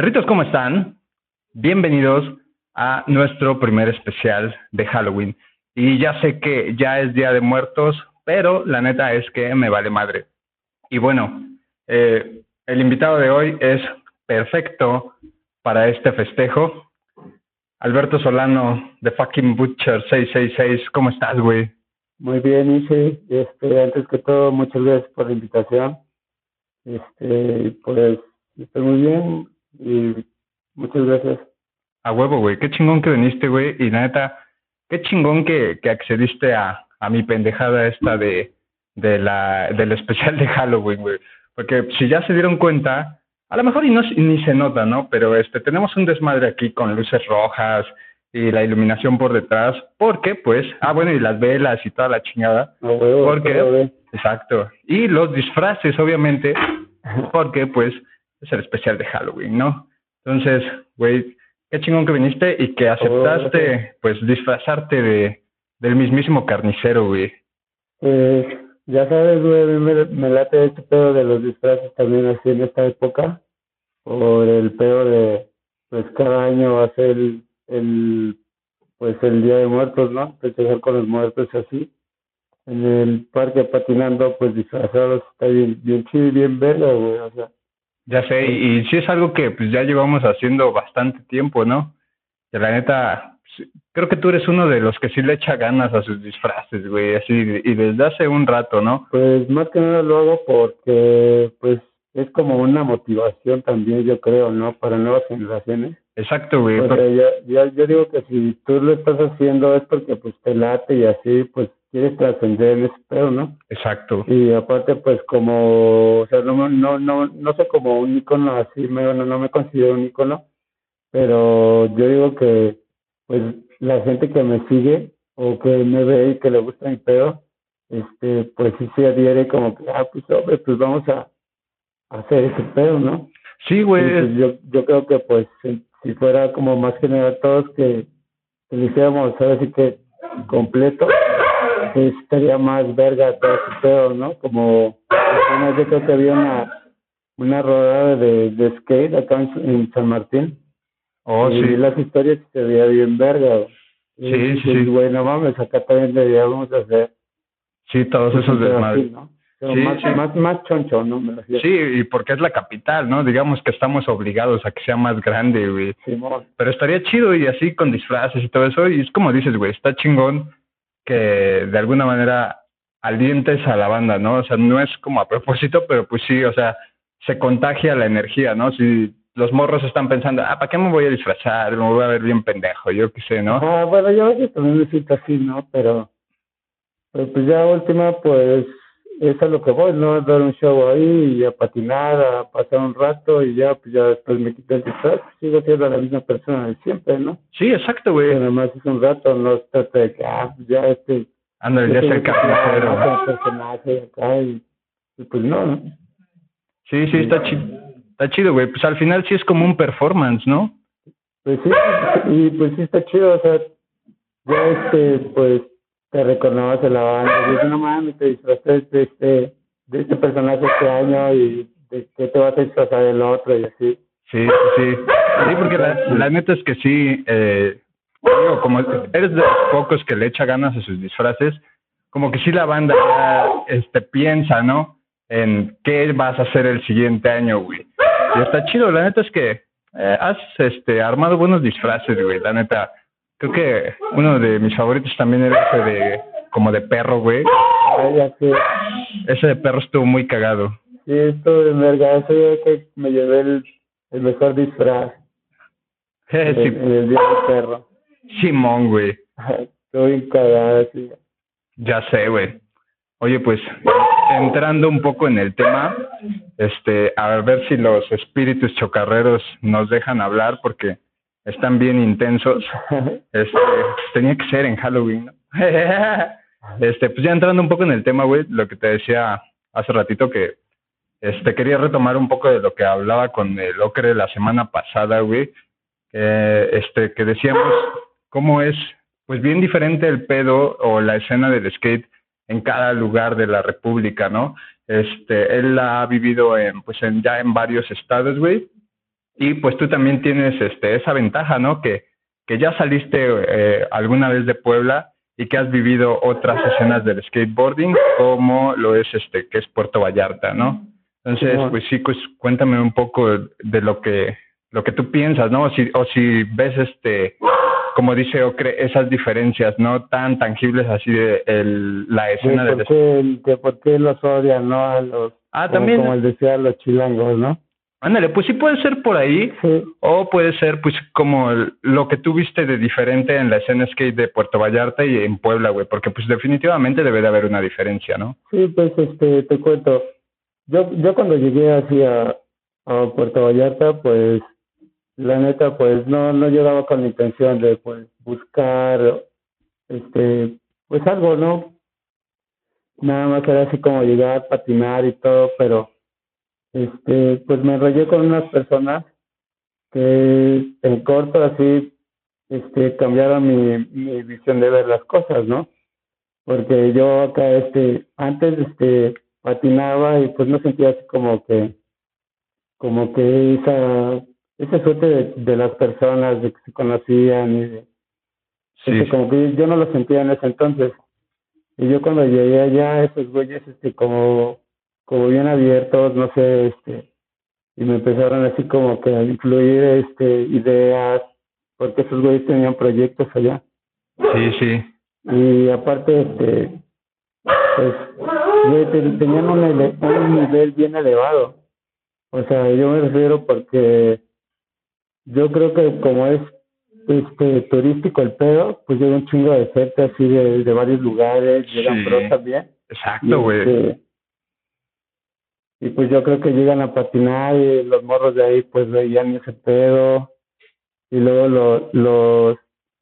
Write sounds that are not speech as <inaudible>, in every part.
Perritos, ¿cómo están? Bienvenidos a nuestro primer especial de Halloween. Y ya sé que ya es Día de Muertos, pero la neta es que me vale madre. Y bueno, eh, el invitado de hoy es perfecto para este festejo. Alberto Solano de Fucking Butcher 666, ¿cómo estás, güey? Muy bien, Ise. Este, antes que todo, muchas gracias por la invitación. Este, pues, estoy muy bien y muchas gracias. A huevo, güey. Qué chingón que viniste, güey. Y la neta, qué chingón que, que accediste a, a mi pendejada esta de, de la, del especial de Halloween, güey. Porque si ya se dieron cuenta, a lo mejor y no, ni se nota, ¿no? Pero este, tenemos un desmadre aquí con luces rojas y la iluminación por detrás. Porque, pues, ah, bueno, y las velas y toda la chingada. A huevo, Porque, exacto. Y los disfraces, obviamente, porque, pues, es el especial de Halloween, ¿no? Entonces, güey, qué chingón que viniste y que aceptaste, pues, disfrazarte de, del mismísimo carnicero, güey. Pues, ya sabes, güey, a mí me, me late este pedo de los disfraces también así en esta época. Por el pedo de, pues, cada año hacer el, el, pues, el Día de Muertos, ¿no? Festejar con los muertos así. En el parque patinando, pues, disfrazados está bien, bien chido y bien verga, güey, o sea. Ya sé, y, y sí es algo que pues ya llevamos haciendo bastante tiempo, ¿no? Que la neta, sí, creo que tú eres uno de los que sí le echa ganas a sus disfraces, güey, así, y desde hace un rato, ¿no? Pues más que nada lo hago porque pues es como una motivación también, yo creo, ¿no? Para nuevas generaciones. Exacto, güey. O por- sea, ya, ya, yo digo que si tú lo estás haciendo es porque pues te late y así pues quieres trascender en ese pedo, ¿no? Exacto. Y aparte pues como, o sea, no, no, no, no sé como un icono así, me, bueno, no me considero un icono, pero yo digo que pues la gente que me sigue o que me ve y que le gusta mi pedo, este, pues sí se adhiere como que, ah, pues hombre, pues vamos a, a hacer ese pedo, ¿no? Sí, güey. pues, yo, yo creo que pues si, si fuera como más general todos que, que lo hiciéramos ahora sí que completo, pues estaría más verga todo ese pedo, ¿no? Como apenas yo creo que había una, una rodada de, de skate acá en, en San Martín. Oh, y sí. las historias y se veía bien verga. güey. Y Sí, dije, sí, sí. Güey, no mames, acá también deberíamos hacer Sí, todos esos desmadres. ¿no? Pero Sí, más, sí. más, más choncho, ¿no? Me. Sí, y porque es la capital, ¿no? Digamos que estamos obligados a que sea más grande, güey. Simón. Pero estaría chido y así con disfraces y todo eso. Y es como dices, güey, está chingón que de alguna manera alientes a la banda, ¿no? O sea, no es como a propósito, pero pues sí, o sea, se contagia la energía, ¿no? Si los morros están pensando, ah, ¿para qué me voy a disfrazar? Me voy a ver bien pendejo, yo qué sé, ¿no? Ajá, bueno, yo a veces también me siento así, ¿no? Pero, pero pues ya última, pues, es a lo que voy, ¿no? Dar un show ahí y a patinar, a pasar un rato y ya, pues ya después me quito el disfraz, sigo siendo la misma persona de siempre, ¿no? Sí, exacto, güey. Pero además es un rato, no se trata de que, ah, pues ya este... Ándale, ya es el personaje acá y, y pues no, ¿no? Sí, sí, está chido. Está chido, güey. Pues al final sí es como un performance, ¿no? Pues sí, y pues sí está chido, o sea, ya este, pues, te reconoce la banda, y dices, no mames, te disfrazaste de este, de este personaje este año y de que te vas a disfrazar del otro y así. Sí, sí, sí. Porque la, la neta es que sí, eh, digo, como eres de los pocos que le echa ganas a sus disfraces, como que sí la banda este, piensa, ¿no? En qué vas a hacer el siguiente año, güey. Y está chido, la neta es que eh, has este, armado buenos disfraces, güey, la neta. Creo que uno de mis favoritos también era ese de, como de perro, güey. Ay, ya sé, Ese de perro estuvo muy cagado. sí, esto de verga, eso yo que me llevé el, el mejor disfraz <laughs> Sí, en el día del perro. Simón, güey. Estoy bien cagada, así. Ya sé, güey. Oye, pues entrando un poco en el tema, este, a ver si los espíritus chocarreros nos dejan hablar porque están bien intensos. <laughs> Este, tenía que ser en Halloween, ¿no? <laughs> Este, pues ya entrando un poco en el tema, güey, lo que te decía hace ratito que este quería retomar un poco de lo que hablaba con el Ocre la semana pasada, güey. Eh, este, que decíamos cómo es pues bien diferente el pedo o la escena del skate en cada lugar de la República, ¿no? Este, él ha vivido en, pues en, ya en varios estados, güey. Y pues tú también tienes este, esa ventaja, ¿no? Que, que ya saliste eh, alguna vez de Puebla y que has vivido otras escenas del skateboarding, como lo es este, que es Puerto Vallarta, ¿no? Entonces, pues sí, pues cuéntame un poco de lo que, lo que tú piensas, ¿no? O si, o si ves este, como dice Ocre, esas diferencias no tan tangibles así de el, la escena de... ¿Por qué los odian, no? A los, ah, también. Como, el decía, los chilangos, ¿no? Ándale, pues sí puede ser por ahí, o puede ser pues como lo que tú viste de diferente en la escena skate de Puerto Vallarta y en Puebla, güey, porque pues definitivamente debe de haber una diferencia, ¿no? Sí, pues este, te cuento, yo, yo cuando llegué así a, a Puerto Vallarta, pues la neta, pues no, no llegaba con la intención de pues buscar, este, pues algo, ¿no? Nada más era así como llegar, patinar y todo, pero este, pues me enrollé con unas personas que en corto así, este, cambiaron mi, mi visión de ver las cosas, ¿no? Porque yo acá, este, antes, este, patinaba y pues no sentía así como que, como que esa, esa suerte de, las personas, de que se conocían y de, sí. como que yo no lo sentía en ese entonces. Y yo cuando llegué allá, esos güeyes, este, como como bien abiertos, no sé, este, y me empezaron así como que a incluir este ideas, porque esos güeyes tenían proyectos allá. Sí, sí. Y aparte, este, pues, tenían un, un nivel bien elevado. O sea, yo me refiero porque yo creo que como es este turístico el pedo, pues llega un chingo de gente así de, de varios lugares, llegan pros también. Exacto, güey. Este, y pues yo creo que llegan a patinar y los morros de ahí pues veían ese pedo. Y luego los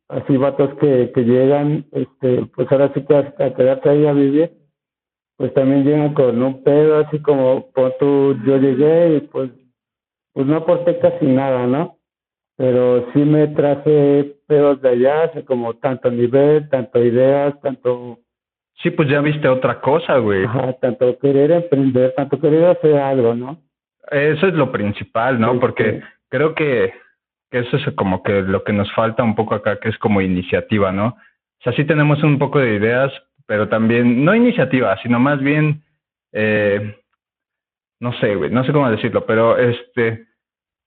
así vatos que, que llegan este pues ahora sí que a, quedarse ahí a vivir pues también llegan con un pedo así como por tú yo llegué y pues pues no aporté casi nada no pero sí me traje pedos de allá así como tanto nivel tanto ideas tanto Sí, pues ya viste otra cosa, güey. Ajá, tanto querer emprender, tanto querer hacer algo, ¿no? Eso es lo principal, ¿no? Porque creo que, que eso es como que lo que nos falta un poco acá, que es como iniciativa, ¿no? O sea, sí tenemos un poco de ideas, pero también, no iniciativa, sino más bien, eh, no sé, güey, no sé cómo decirlo, pero este,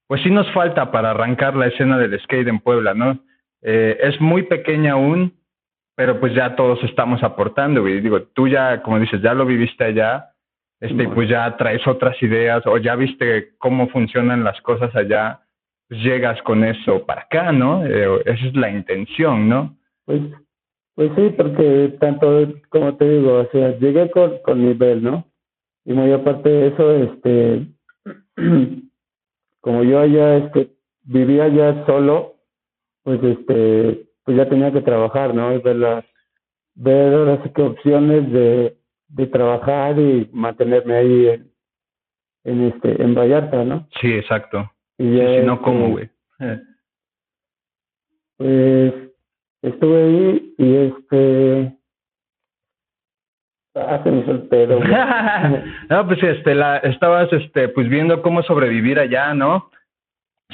pues sí nos falta para arrancar la escena del skate en Puebla, ¿no? Eh, es muy pequeña aún, pero pues ya todos estamos aportando, güey. Digo, tú ya, como dices, ya lo viviste allá, este, pues ya traes otras ideas o ya viste cómo funcionan las cosas allá, pues llegas con eso para acá, ¿no? Eh, esa es la intención, ¿no? Pues, pues sí, porque tanto, como te digo, o sea, llegué con, con nivel, ¿no? Y muy aparte de eso, este, <clears throat> como yo allá, este, vivía ya solo, pues este, pues ya tenía que trabajar, ¿no? Y ver las, ver ahora sí que opciones de, de trabajar y mantenerme ahí en, en este, en Vallarta, ¿no? Sí, exacto. Y ya, si no, ¿cómo, güey? Pues estuve ahí y este Ah, el pedo. <laughs> no, pues este, la, estabas este, pues viendo cómo sobrevivir allá, ¿no?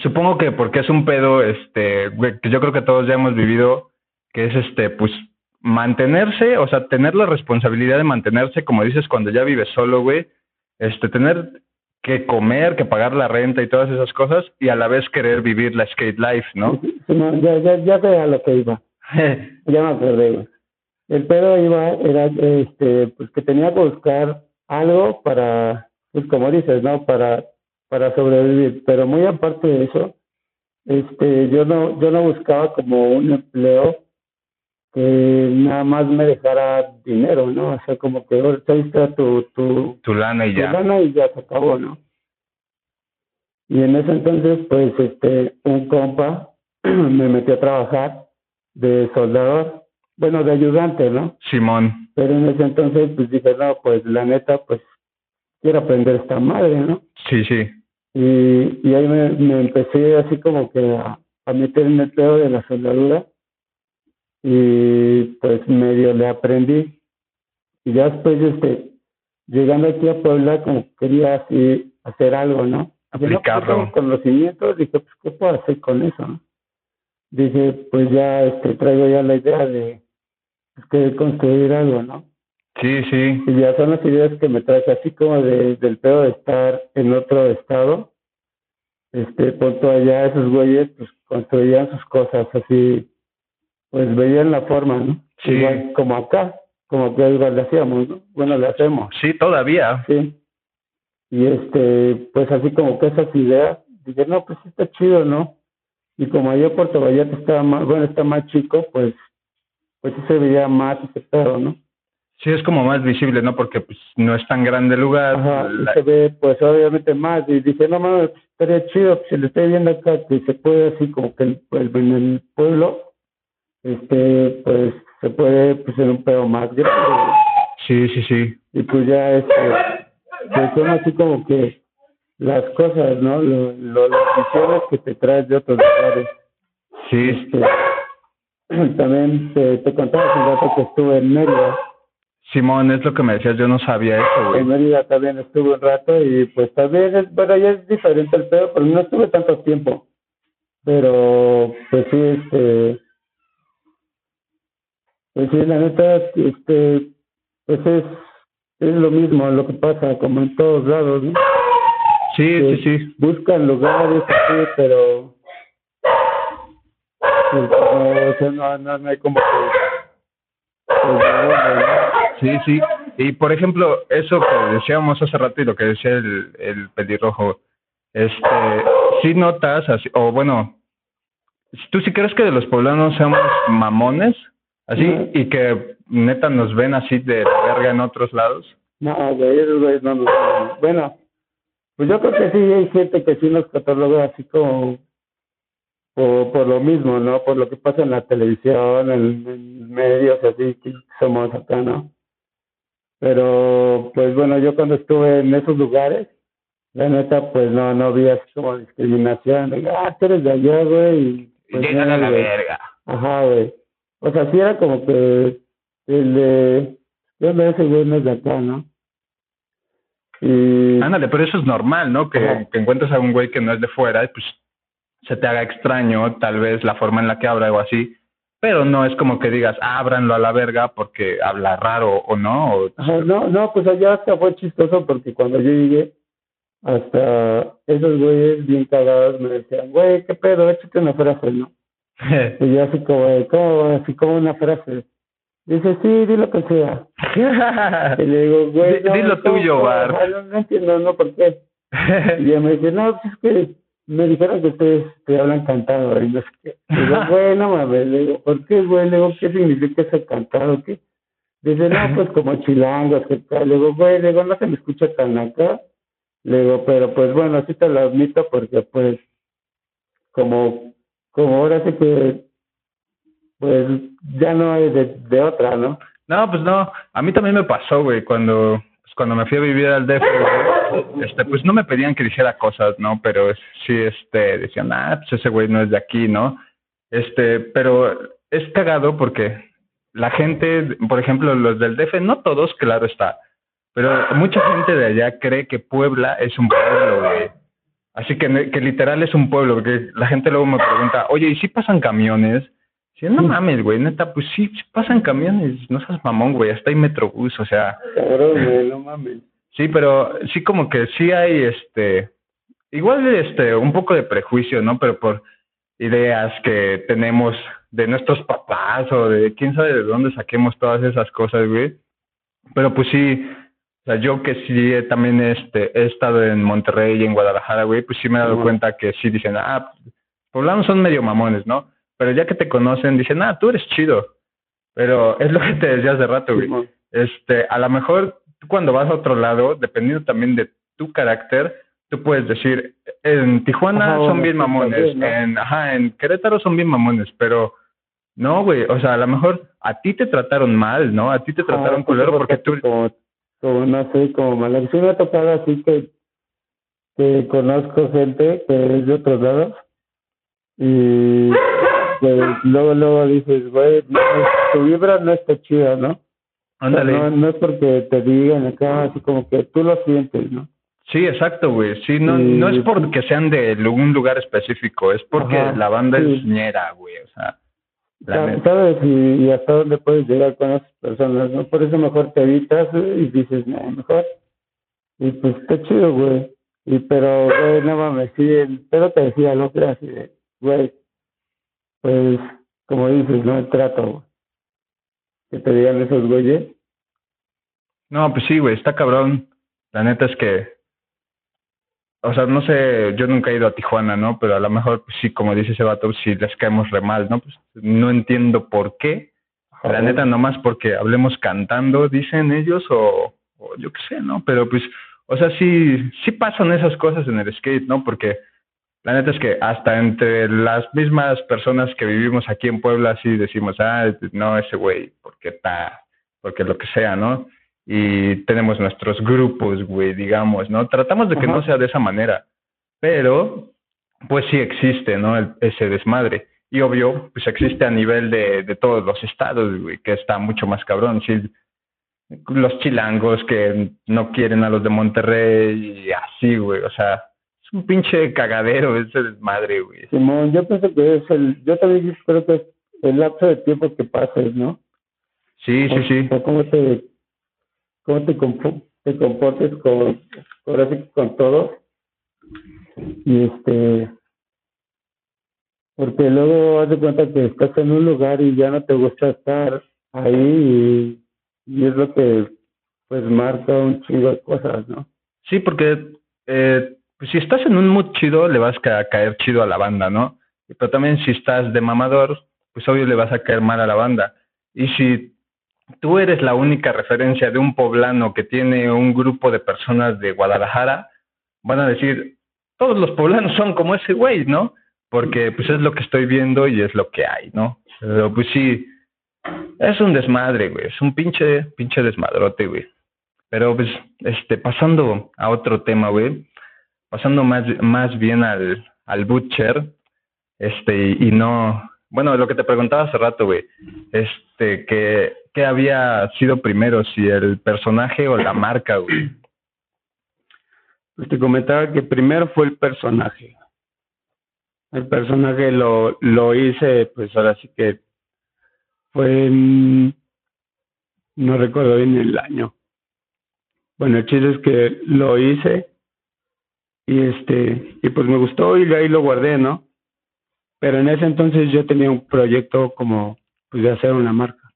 Supongo que porque es un pedo, este, que yo creo que todos ya hemos vivido, que es este, pues mantenerse, o sea, tener la responsabilidad de mantenerse, como dices, cuando ya vives solo, güey, este, tener que comer, que pagar la renta y todas esas cosas, y a la vez querer vivir la skate life, ¿no? ya, ya, ya sé a lo que iba. <laughs> ya me acordé. El pedo iba, era, este, pues que tenía que buscar algo para, pues como dices, ¿no? Para para sobrevivir. Pero muy aparte de eso, este, yo no, yo no buscaba como un empleo que nada más me dejara dinero, ¿no? O sea, como que ahorita está tu, tu, tu lana y ya. Tu lana y ya se acabó, ¿no? Y en ese entonces, pues, este, un compa <clears throat> me metió a trabajar de soldador, bueno, de ayudante, ¿no? Simón. Pero en ese entonces, pues dije, no, pues la neta, pues quiero aprender esta madre, ¿no? Sí, sí. Y, y ahí me, me, empecé así como que a, a meter en el pedo de la soldadura y pues medio le aprendí. Y ya después, este, llegando aquí a Puebla, como quería así hacer algo, ¿no? aplicarlo. No, conocimiento, dije, pues, ¿qué puedo hacer con eso? No? Dije, pues ya este, traigo ya la idea de pues, construir algo, ¿no? Sí, sí. Y ya son las ideas que me traes, así como de, del pedo de estar en otro estado. Este, punto allá, esos güeyes, pues construían sus cosas así, pues veían la forma, ¿no? Sí. Igual como acá, como que igual le hacíamos, ¿no? Bueno, le hacemos. Sí, todavía. Sí. Y este, pues así como que esas ideas, dije, no, pues está chido, ¿no? Y como allá Puerto Vallarta estaba más, bueno, está más chico, pues, pues sí se veía más ese pedo, ¿no? Sí, es como más visible, ¿no? Porque pues no es tan grande el lugar. Ajá, y la- se ve pues obviamente más y dije, no mames, pues, estaría chido, pues si le estoy viendo acá que se puede así como que el, el- en el pueblo, este, pues se puede pues en un pedo más grande Sí, sí, sí. y pues ya este, pues son así como que las cosas, ¿no? Lo, lo- las visiones que te traes de otros lugares. Sí, Este, <clears throat> también te, te contaba hace un rato que estuve en Mérida. Simón, es lo que me decías, yo no sabía eso, güey. En Mérida también estuve un rato y pues también es, bueno, ya es diferente el pedo, pero no estuve tanto tiempo. Pero pues sí, este, pues sí, la neta, este, pues es, es lo mismo lo que pasa como en todos lados, ¿no? Sí, sí, sí. Buscan lugares así, pero pues, no, o sea, no, no, no hay como que pues. Sí, sí. Y por ejemplo, eso que decíamos hace rato y lo que decía el, el pelirrojo, este, sí notas, así, o bueno, ¿tú sí crees que de los poblanos somos mamones? Así, y que neta nos ven así de verga en otros lados. No, güey, esos güeyes no nos ven. Bueno, pues yo creo que sí hay gente que sí nos cataloga así como por, por lo mismo, ¿no? Por lo que pasa en la televisión, en, en medios así que somos acá, ¿no? Pero, pues bueno, yo cuando estuve en esos lugares, la neta, pues no, no vi así como discriminación. De, ah, tú eres de allá, güey. y, pues, no, a la güey. verga. Ajá, güey. O sea, sí era como que el de... Yo no ese güey no es de acá, ¿no? Y... Ándale, pero eso es normal, ¿no? Que, Ajá. que encuentres a un güey que no es de fuera y pues se te haga extraño tal vez la forma en la que habla o así, pero no es como que digas, "Ah, ábranlo a la verga porque habla raro o no. O, Ajá, no, no, pues allá hasta fue chistoso porque cuando yo llegué, hasta esos güeyes bien cagados me decían, güey, ¿qué pedo? Échate una frase, ¿no? <laughs> Y yo así como, ¿cómo? Así como una frase. Dice, sí, di lo que sea. <laughs> Y le digo, güey, no, di lo tuyo. Ajá, No, no entiendo, no, ¿por qué? <laughs> Y ella me dice, no, pues es que me dijeron que ustedes te hablan cantado y no sé qué. Le <laughs> digo, güey, no mames, le digo, ¿por qué, güey? Le digo, ¿qué significa ese cantado? ¿Qué? Dice, no, pues como chilangos, que tal. Le digo, güey, le digo, no se me escucha tan acá. Le digo, pero pues bueno, sí te lo admito porque pues como, como ahora sí que pues ya no hay de, de otra, ¿no? No, pues no. A mí también me pasó, güey, cuando, cuando me fui a vivir al DF, este, pues no me pedían que dijera cosas, ¿no? Pero sí, este, decían, ah, pues ese güey no es de aquí, ¿no? Este, pero es cagado porque la gente, por ejemplo, los del DF, no todos, claro está, pero mucha gente de allá cree que Puebla es un pueblo, güey. Así que, que literal es un pueblo, porque la gente luego me pregunta, oye, ¿y si pasan camiones? Sí, no mames, güey, neta, pues sí, sí pasan camiones, no seas mamón, güey, hasta hay metrobús, o sea, Cabrón, güey, no mames. sí, pero sí como que sí hay, este, igual, este, un poco de prejuicio, ¿no? Pero por ideas que tenemos de nuestros papás o de quién sabe de dónde saquemos todas esas cosas, güey. Pero pues sí, o sea, yo que sí he también este, he estado en Monterrey y en Guadalajara, güey, pues sí me he dado cuenta que sí dicen, ah, poblanos son medio mamones, ¿no? Pero ya que te conocen, dicen, ah, tú eres chido. Pero es lo que te decía hace rato, güey. Este, a lo mejor tú cuando vas a otro lado, dependiendo también de tu carácter, tú puedes decir, en Tijuana Ajá, son bien mamones, en, ajá, en Querétaro son bien mamones, pero no, güey, o sea, a lo mejor a ti te trataron mal, ¿no? A ti te trataron Ah, culero sí, porque tú, Como, como, no sé, como mala. Sí me ha tocado así que, que conozco gente que es de otros lados y pues luego, luego dices, güey, no, tu vibra no está chida, ¿no? O sea, ándale, No, no es porque te digan acá, así como que tú lo sientes, ¿no? Sí, exacto, güey. Sí, no, no es porque sean de un lugar específico, es porque la banda es ñera, güey. O sea, ¿Sabes? Y, hasta dónde puedes llegar con esas personas, ¿no? Por eso mejor te evitas y dices, no, mejor. Y pues está chido, güey. Y pero, güey, no mames, sí, pero te decía, no creas, así de, güey, pues, como dices, no el trato. Que te digan esos güeyes. No, pues sí, güey, está cabrón. La neta es que o sea, no sé, yo nunca he ido a Tijuana, ¿no? Pero a lo mejor, pues, sí, como dice ese vato, si les caemos re mal, ¿no? Pues no entiendo por qué. La neta, nomás porque hablemos cantando, dicen ellos, o, yo qué sé, ¿no? Pero pues, o sea, sí, sí pasan esas cosas en el skate, ¿no? Porque la neta es que hasta entre las mismas personas que vivimos aquí en Puebla, sí decimos, ah, no, ese güey, porque está, porque lo que sea, ¿no? y tenemos nuestros grupos, güey, digamos, ¿no? Tratamos de que no sea de esa manera, pero pues sí existe, ¿no? ese desmadre. Y obvio, pues existe a nivel de, de todos los estados, güey, que está mucho más cabrón. Sí, los chilangos que no quieren a los de Monterrey y así, güey, o sea, es un pinche cagadero ese desmadre, güey. Simón, yo pienso que es el, yo también creo que es el lapso de tiempo que pases, ¿no? Sí, sí, sí. cómo te cómo te, te comportes con, con todo. Y este, porque luego haz de cuenta que estás en un lugar y ya no te gusta estar ahí y, es lo que pues marca un chingo de cosas, ¿no? Sí, porque eh, pues si estás en un mood chido le vas a caer chido a la banda, ¿no? Pero también si estás de mamador, pues obvio le vas a caer mal a la banda. Y si tú eres la única referencia de un poblano que tiene un grupo de personas de Guadalajara, van a decir, todos los poblanos son como ese güey, ¿no? Porque pues es lo que estoy viendo y es lo que hay, ¿no? Pero pues sí, es un desmadre, güey, es un pinche, pinche desmadrote, güey. Pero pues, este, pasando a otro tema, güey, pasando más, más bien al, al Butcher, este, y no, bueno, lo que te preguntaba hace rato, güey, este, que qué había sido primero, si el personaje o la marca, güey. Pues te comentaba que primero fue el personaje. El personaje lo, lo hice, pues ahora sí que fue no recuerdo bien el año. Bueno, el chiste es que lo hice y este, y pues me gustó y ahí lo guardé, ¿no? Pero en ese entonces yo tenía un proyecto como pues de hacer una marca.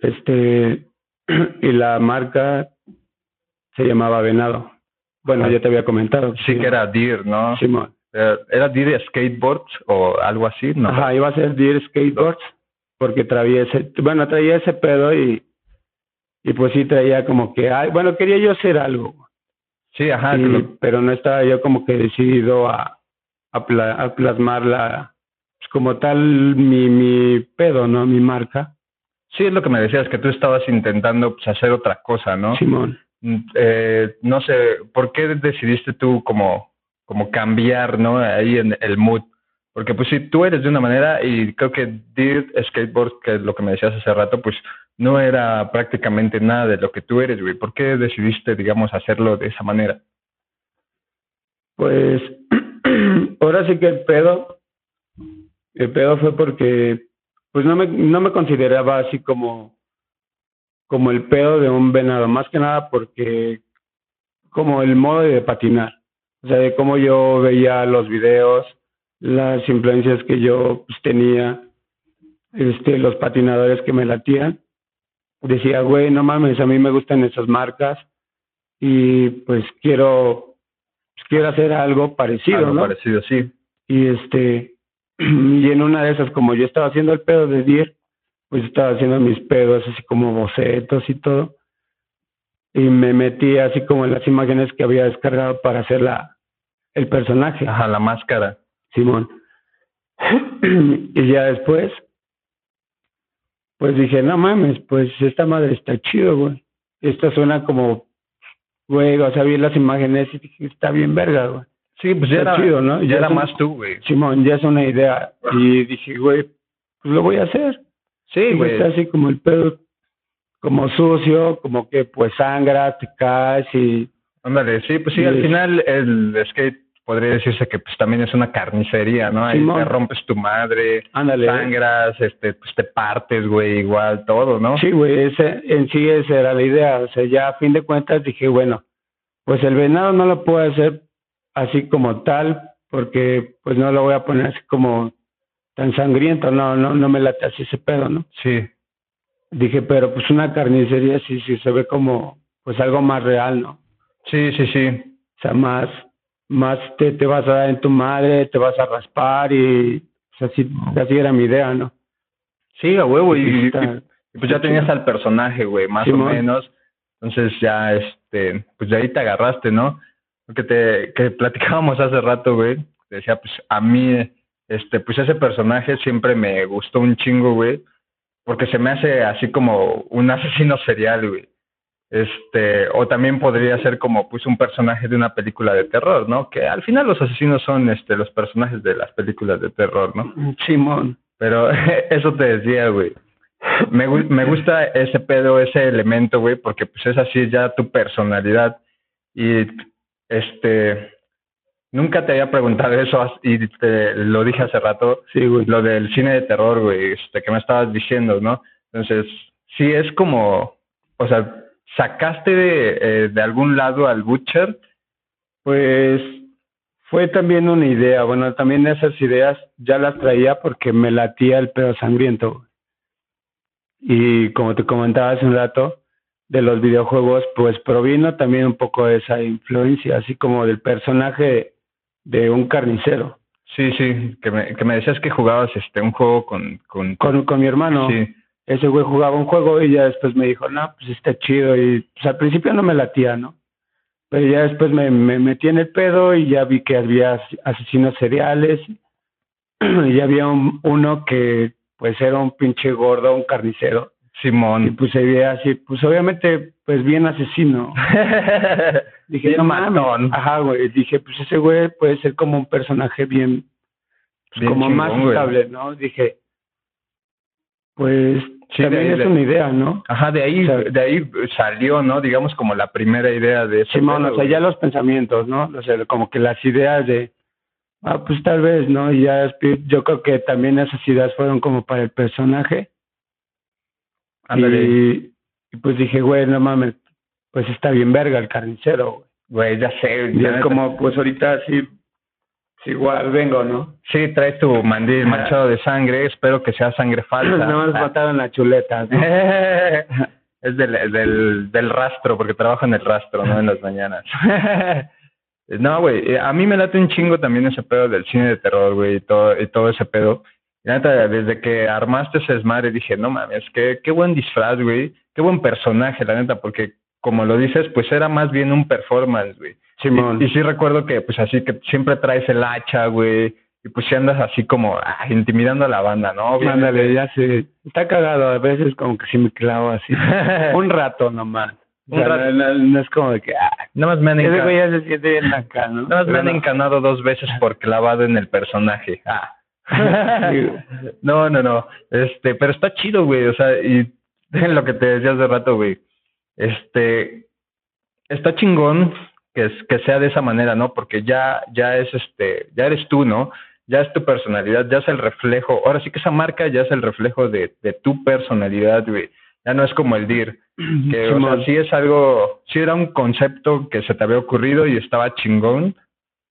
Este, <clears throat> y la marca se llamaba Venado. Bueno, ya te había comentado. Sí, que era Deer, ¿no? Simón. Eh, ¿Era Deer Skateboards o algo así? ¿no? Ajá, iba a ser Deer Skateboards porque traía ese, bueno, traía ese pedo y, y pues sí traía como que, bueno, quería yo hacer algo. Sí, ajá. Pero no estaba yo como que decidido a, a, plasmar la, pues como tal mi, mi pedo, ¿no? Mi marca. Sí, es lo que me decías, que tú estabas intentando pues, hacer otra cosa, ¿no? Simón. Mm, eh, no sé, ¿por qué decidiste tú como, como cambiar, ¿no? Ahí en el mood. Porque pues si tú eres de una manera y creo que Dirt Skateboard, que es lo que me decías hace rato, pues no era prácticamente nada de lo que tú eres, güey. ¿Por qué decidiste, digamos, hacerlo de esa manera? Pues <clears throat> ahora sí que el pedo, el pedo fue porque pues no me, no me consideraba así como, como el pedo de un venado, más que nada porque como el modo de patinar, o sea, de cómo yo veía los videos, las influencias que yo pues, tenía, este, los patinadores que me latían, decía, güey, no mames, a mí me gustan esas marcas y pues quiero, pues, quiero hacer algo parecido, algo parecido, sí. Y este, <clears throat> y en una de esas, como yo estaba haciendo el pedo de Dier, pues estaba haciendo mis pedos así como bocetos y todo. Y me metí así como en las imágenes que había descargado para hacer la, el personaje. Ajá, la máscara. Simón. <clears throat> y ya después, pues dije, no mames, pues esta madre está chido, güey. Esta suena como, güey, o sea, vi las imágenes y dije, está bien verga, güey. Sí, pues ya era, chido, ¿no? Ya, era más tú, güey. Simón, ya es una idea. Y dije, güey, pues lo voy a hacer. Sí, güey. Está así como el pedo, como sucio, como que pues sangra, te caes y... Ándale, sí, pues sí, al final el skate podría decirse que pues también es una carnicería, ¿no? Ahí te rompes tu madre, Ándale. sangras, este, pues te partes, güey, igual, todo, ¿no? Sí, güey, ese, en sí esa era la idea. O sea, ya a fin de cuentas dije, bueno, pues el venado no lo puedo hacer así como tal, porque pues no lo voy a poner así como tan sangriento, no, no, no me late así ese pedo, ¿no? Sí. Dije, pero pues una carnicería sí, sí se ve como pues algo más real, ¿no? Sí, sí, sí. O sea, más, más te, te vas a dar en tu madre, te vas a raspar y o sea, así, así era mi idea, ¿no? Sí, a huevo, y, pues ya tenías al personaje, güey, más o menos. Entonces ya, este, pues de ahí te agarraste, ¿no? Porque te, que platicábamos hace rato, güey, te decía, pues a mí, este, pues ese personaje siempre me gustó un chingo, güey, porque se me hace así como un asesino serial, güey. Este, o también podría ser como pues un personaje de una película de terror, ¿no? Que al final los asesinos son este los personajes de las películas de terror, ¿no? Simón. Pero <laughs> eso te decía, güey. Me, me gusta ese pedo, ese elemento, güey, porque pues es así ya tu personalidad. Y este nunca te había preguntado eso y te lo dije hace rato. Sí, güey. Lo del cine de terror, güey, este que me estabas diciendo, ¿no? Entonces, sí es como, o sea, ¿Sacaste de, eh, de algún lado al Butcher? Pues fue también una idea. Bueno, también esas ideas ya las traía porque me latía el pedo sangriento. Y como te comentaba hace un rato, de los videojuegos, pues provino también un poco de esa influencia, así como del personaje de un carnicero. Sí, sí, que me, que me decías que jugabas este un juego con... Con, con, con mi hermano. Sí ese güey jugaba un juego y ya después me dijo, no, pues está chido. Y pues al principio no me latía, ¿no? Pero ya después me, me metí en el pedo y ya vi que había asesinos seriales. <clears throat> y ya había uno que pues era un pinche gordo, un carnicero. Simón. Y pues se veía así, pues obviamente, pues bien asesino. <laughs> Dije, no mames. Ajá, güey. Dije, pues ese güey puede ser como un personaje bien, pues, como más estable, ¿no? Dije, pues también es una idea, ¿no? Ajá, de ahí, de ahí salió, ¿no? Digamos como la primera idea de eso. Simón, o sea, ya los pensamientos, ¿no? O sea, como que las ideas de, ah, pues tal vez, ¿no? Y ya yo creo que también esas ideas fueron como para el personaje. Y, y, pues dije, güey, no mames, pues está bien verga el carnicero, güey. ya sé. Y es como, pues ahorita sí igual vengo, ¿no? Sí, traes tu mandil manchado de sangre, espero que sea sangre falsa. <laughs> no me mataron la chuleta. ¿no? <laughs> es del, del, del rastro, porque trabajo en el rastro, ¿no? En las mañanas. <laughs> no, güey, eh, a mí me late un chingo también ese pedo del cine de terror, güey, y todo, y todo ese pedo. Y neta, desde que armaste ese desmadre dije, no mames, qué, qué buen disfraz, güey, qué buen personaje, la neta, porque como lo dices, pues era más bien un performance, güey. Simón. Y, sí recuerdo que, pues así que siempre traes el hacha, güey. Y pues si andas así como ah, intimidando a la banda, ¿no? Ándale, ya sé. Está cagado, a veces como que sí me clavo así. <laughs> un rato nomás. Un rato. No, es como de que, ah, nada más me han encanado. ya se siente bien acá, ¿no? Nada más me han encanado dos veces por clavado en el personaje. Ah. <laughs> no, no, no. Este, pero está chido, güey. O sea, y <laughs> lo que te decía hace rato, güey. Este, está chingón que, es, que sea de esa manera, ¿no? Porque ya, ya es este, ya eres tú, ¿no? Ya es tu personalidad, ya es el reflejo. Ahora sí que esa marca ya es el reflejo de, de tu personalidad, güey. Ya no es como el DIR. Que, o sea, sí es algo, sí era un concepto que se te había ocurrido y estaba chingón,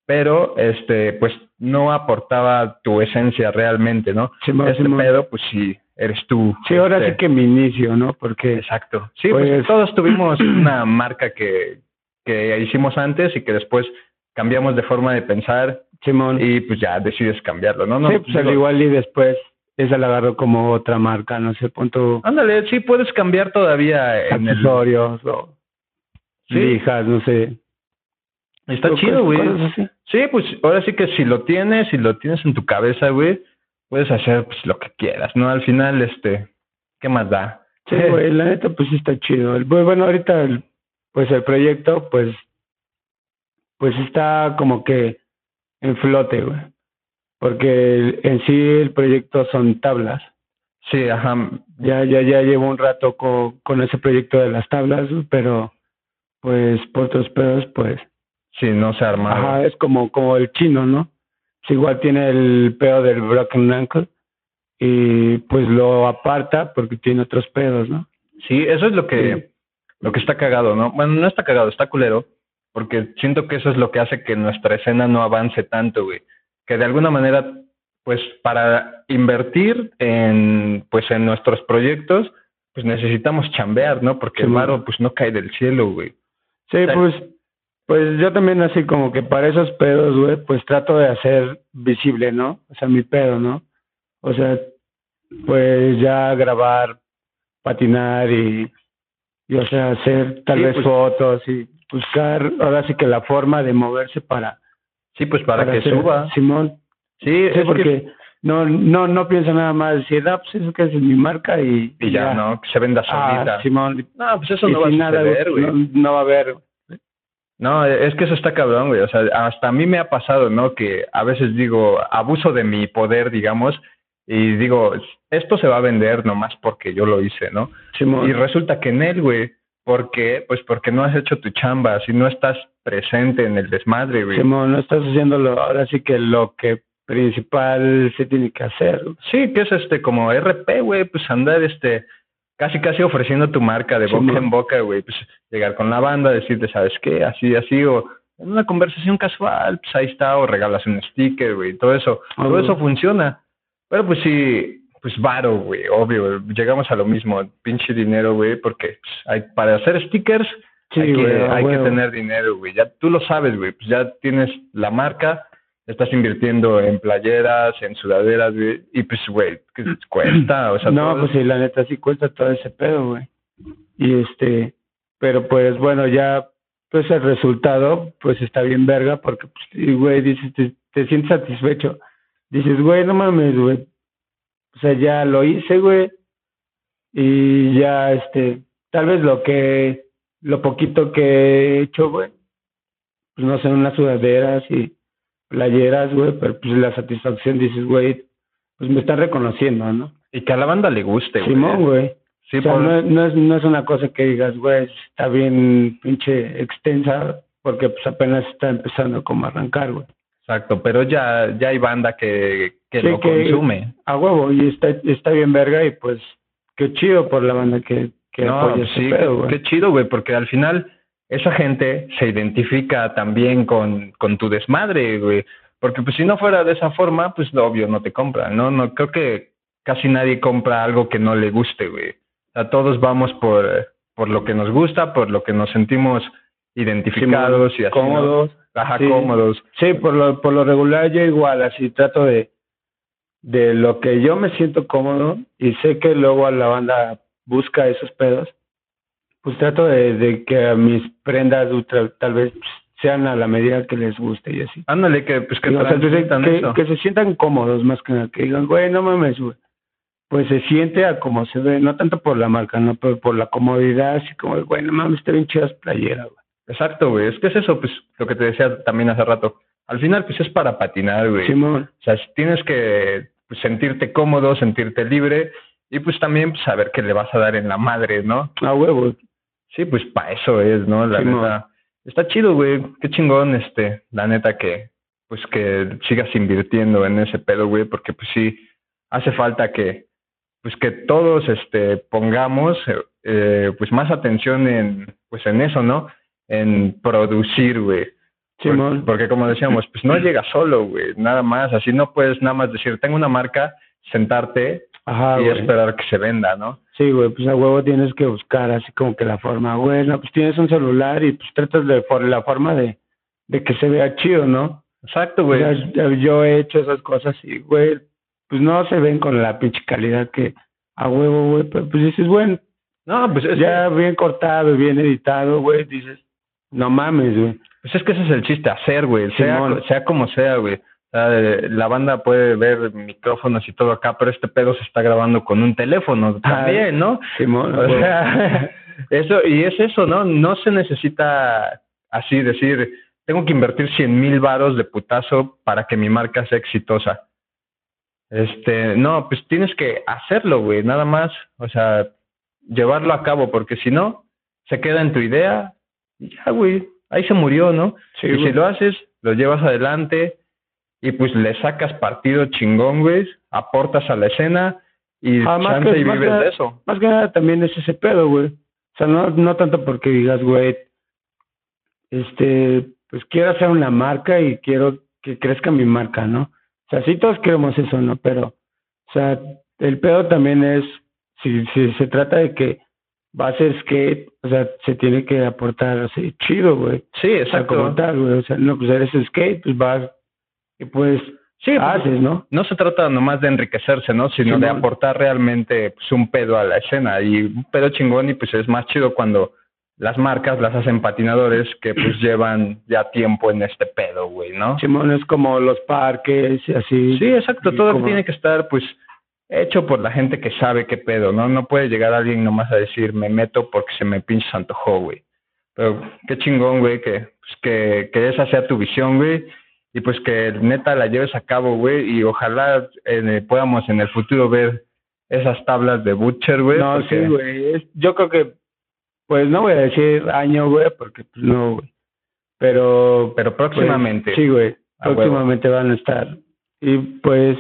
pero este, pues no aportaba tu esencia realmente, ¿no? Sí, Ese pedo, pues sí, eres tú. Sí, ahora sí este que mi inicio, ¿no? Porque. Exacto. Sí, pues, pues todos tuvimos una marca que, que hicimos antes y que después cambiamos de forma de pensar Simón. y pues ya decides cambiarlo, ¿no? no sí, pues al igual y después esa la agarro como otra marca, no sé, punto. Ándale, sí, puedes cambiar todavía en accesorios o sí. lijas, no sé. Está chido, güey. Sí, pues ahora sí que si lo tienes, si lo tienes en tu cabeza, güey, puedes hacer pues lo que quieras, ¿no? Al final, este, ¿qué más da? Sí, güey, la neta, pues está chido. Bueno, ahorita pues el proyecto, pues, pues está como que en flote, güey. Porque en sí el proyecto son tablas. Sí, ajá. Ya, ya, ya llevo un rato con, con ese proyecto de las tablas, pero pues por otros pedos, pues. Sí, no se arma. Ajá, es como, como el chino, ¿no? Si igual tiene el pedo del broken ankle y pues lo aparta porque tiene otros pedos, ¿no? Sí, eso es lo que, lo que está cagado, ¿no? Bueno, no está cagado, está culero, porque siento que eso es lo que hace que nuestra escena no avance tanto, güey. Que de alguna manera, pues para invertir en, pues en nuestros proyectos, pues necesitamos chambear, ¿no? Porque el maro, pues no cae del cielo, güey. Sí, pues, pues yo también así como que para esos pedos, güey, pues trato de hacer visible, ¿no? O sea, mi pedo, ¿no? O sea, pues ya grabar, patinar y, y o sea, hacer tal vez pues fotos y buscar ahora sí que la forma de moverse para sí pues para, que suba. Simón. Sí, es porque no no no piensa nada más decir ah pues eso que es mi marca y, y ya, no que se venda solita. Ah, Simón no pues eso no va a suceder no, no va a haber. No, es que eso está cabrón, güey. O sea, hasta a mí me ha pasado, ¿no? Que a veces digo, abuso de mi poder, digamos, y digo, esto se va a vender nomás porque yo lo hice, ¿no? Simón. Y resulta que en él, güey, ¿por qué? Pues porque no has hecho tu chamba, si no estás presente en el desmadre, güey. Simón, no estás haciéndolo, ahora sí que lo que principal se tiene que hacer. Sí, que es este como RP, güey, pues andar este casi casi ofreciendo tu marca de boca en boca, güey, pues llegar con la banda, decirte, ¿sabes qué? Así, así, o en una conversación casual, pues ahí está, o regalas un sticker, güey, todo eso, todo eso funciona. Pero pues sí, pues varo, güey, obvio, llegamos a lo mismo, pinche dinero, güey, porque pues, hay, para hacer stickers hay, que, hay que tener dinero, güey, ya tú lo sabes, güey, pues ya tienes la marca, estás invirtiendo en playeras, en sudaderas, güey, y pues, güey, ¿qué <clears throat> cuesta? O sea, no, pues sí, la neta sí cuesta todo ese pedo, güey. Y este, pero pues bueno, ya, pues el resultado, pues está bien verga, porque, pues, güey, dices, te, te sientes satisfecho dices, güey, no mames, güey. O sea, ya lo hice, güey. Y ya, este, tal vez lo que, lo poquito que he hecho, güey, pues no sé, unas sudaderas y playeras, güey, pero pues la satisfacción dices, güey, pues me está reconociendo, ¿no? Y que a la banda le guste, güey. Simón, güey. Sí, o sea, no, no, es, no es una cosa que digas, güey, está bien pinche extensa, porque pues apenas está empezando como a arrancar, güey. Exacto, pero ya, ya hay banda que, que lo consume. A huevo, y está, está bien verga y pues qué chido por la banda que, que no, apoya sí, pedo, qué, chido, güey, porque al final esa gente se identifica también con, con tu desmadre, güey. Porque pues si no fuera de esa forma, pues obvio no te compran, ¿no? No creo que casi nadie compra algo que no le guste, güey. O sea, todos vamos por, por lo que nos gusta, por lo que nos sentimos identificados y así. Cómodos. Ajá, cómodos. Sí, por lo, por lo regular yo igual, así trato de, de lo que yo me siento cómodo y sé que luego a la banda busca esos pedos, pues trato de, de que mis prendas tal vez sean a la medida que les guste y así. Ándale, que pues que, que, se sientan cómodos más que nada, que digan, güey, no mames, güey. Pues se siente a como se ve, no tanto por la marca, no, pero por la comodidad, así como, güey, no mames, está bien chidas playera, güey. Exacto, güey. Es que es eso, pues, lo que te decía también hace rato. Al final, pues, es para patinar, güey. Simón. O sea, tienes que pues, sentirte cómodo, sentirte libre y, pues, también pues, saber que le vas a dar en la madre, ¿no? Ah, huevo. Sí, pues, para eso es, ¿no? La neta. Está chido, güey. Qué chingón, este, la neta que, pues, que sigas invirtiendo en ese pedo, güey, porque, pues, sí, hace falta que, pues, que todos, este, pongamos, eh, pues, más atención en, pues, en eso, ¿no? En producir, güey. Porque, como decíamos, pues no llega solo, güey, nada más. Así no puedes nada más decir, tengo una marca, sentarte y esperar que se venda, ¿no? Sí, güey, pues a huevo tienes que buscar así como que la forma, güey, no, pues tienes un celular y pues tratas de por la forma de, de que se vea chido, ¿no? Exacto, güey. yo he hecho esas cosas y, güey, pues no se ven con la pinche calidad que a huevo, güey, pues dices, bueno, no, pues ya bien cortado, bien editado, güey, dices, no mames, güey. Pues es que ese es el chiste, hacer, güey. Sea, sea como sea, güey. la banda puede ver micrófonos y todo acá, pero este pedo se está grabando con un teléfono ah, también, ¿no? Simón, o sea, <laughs> eso, y es eso, ¿no? No se necesita así decir, tengo que invertir cien mil varos de putazo para que mi marca sea exitosa. Este, no, pues tienes que hacerlo, güey, nada más, o sea, llevarlo a cabo, porque si no, se queda en tu idea, Y ya, güey, ahí se murió, ¿no? Sí, y güey. si lo haces, lo llevas adelante y pues le sacas partido chingón, güey, aportas a la escena y Ah, chance que- y vives que- de eso. Más que nada también es ese pedo, güey. O sea, no, no tanto porque digas, güey, este, pues quiero hacer una marca y quiero que crezca mi marca, ¿no? O sea, sí todos queremos eso, ¿no? Pero, o sea, el pedo también es, si, si se trata de que va a ser skate, o sea, se tiene que aportar así chido, güey. Sí, O sea, como exacto. tal, güey. O sea, no, pues eres skate, pues vas y pues Sí, pues, haces, ¿no? no se trata nomás de enriquecerse, ¿no? Sino de aportar realmente pues, un pedo a la escena y un pedo chingón y pues es más chido cuando las marcas las hacen patinadores que pues <clears throat> llevan ya tiempo en este pedo, güey, ¿no? Simón es como los parques y así. Sí, exacto, todo como- tiene que estar pues hecho por la gente que sabe qué pedo, ¿no? No puede llegar alguien nomás a decir me meto porque se me pinche antojó, güey. Pero qué chingón, güey, que, pues, que, que esa sea tu visión, güey, y pues que neta la lleves a cabo, güey, y ojalá eh, podamos en el futuro ver esas tablas de Butcher, güey. No, porque- sí, güey. Yo creo que, pues no voy a decir año, güey, porque pues no, güey. Pero. Pero pues, próximamente. sí, güey. Próximamente van a estar. Y pues.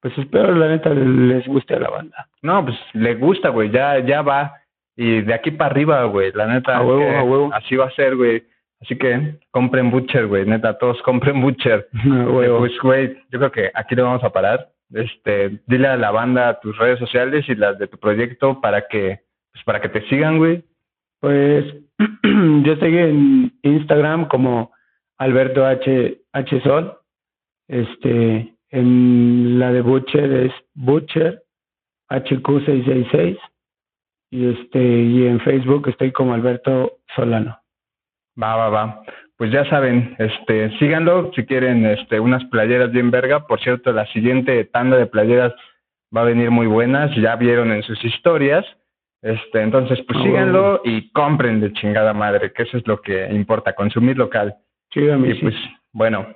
Pues espero, la neta, les guste a la banda. No, pues le gusta, güey, ya, ya va. Y de aquí para arriba, güey, la neta. A huevo, que a huevo. Así va a ser, güey. Así que compren Butcher, güey, neta, todos compren Butcher. <laughs> Huevo. Pues, güey, yo creo que aquí lo vamos a parar. Este, dile a la banda tus redes sociales y las de tu proyecto para que, pues para que te sigan, güey. Pues <clears throat> yo estoy en Instagram como Alberto H. H. Sol. Este, en la de Butcher es Butcher HQ666. Y este, y en Facebook estoy como Alberto Solano. Va, va, va. Pues ya saben, este, síganlo si quieren, este, unas playeras bien verga. Por cierto, la siguiente tanda de playeras va a venir muy buenas. Ya vieron en sus historias. Este, entonces, pues Ah, síganlo y compren de chingada madre, que eso es lo que importa, consumir local. Síganme, Y sí. pues, bueno,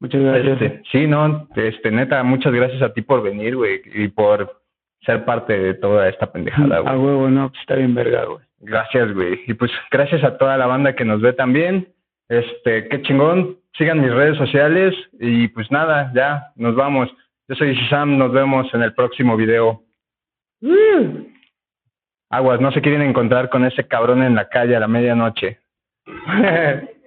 Muchas gracias. Este, sí, no, este, neta, muchas gracias a ti por venir, güey, y por ser parte de toda esta pendejada, a güey. huevo, no, pues está bien verga, güey. Gracias, güey. Y pues gracias a toda la banda que nos ve también. Este, qué chingón. Sigan mis redes sociales y pues nada, ya nos vamos. Yo soy Sam, nos vemos en el próximo video. Aguas, no se quieren encontrar con ese cabrón en la calle a la medianoche. <laughs>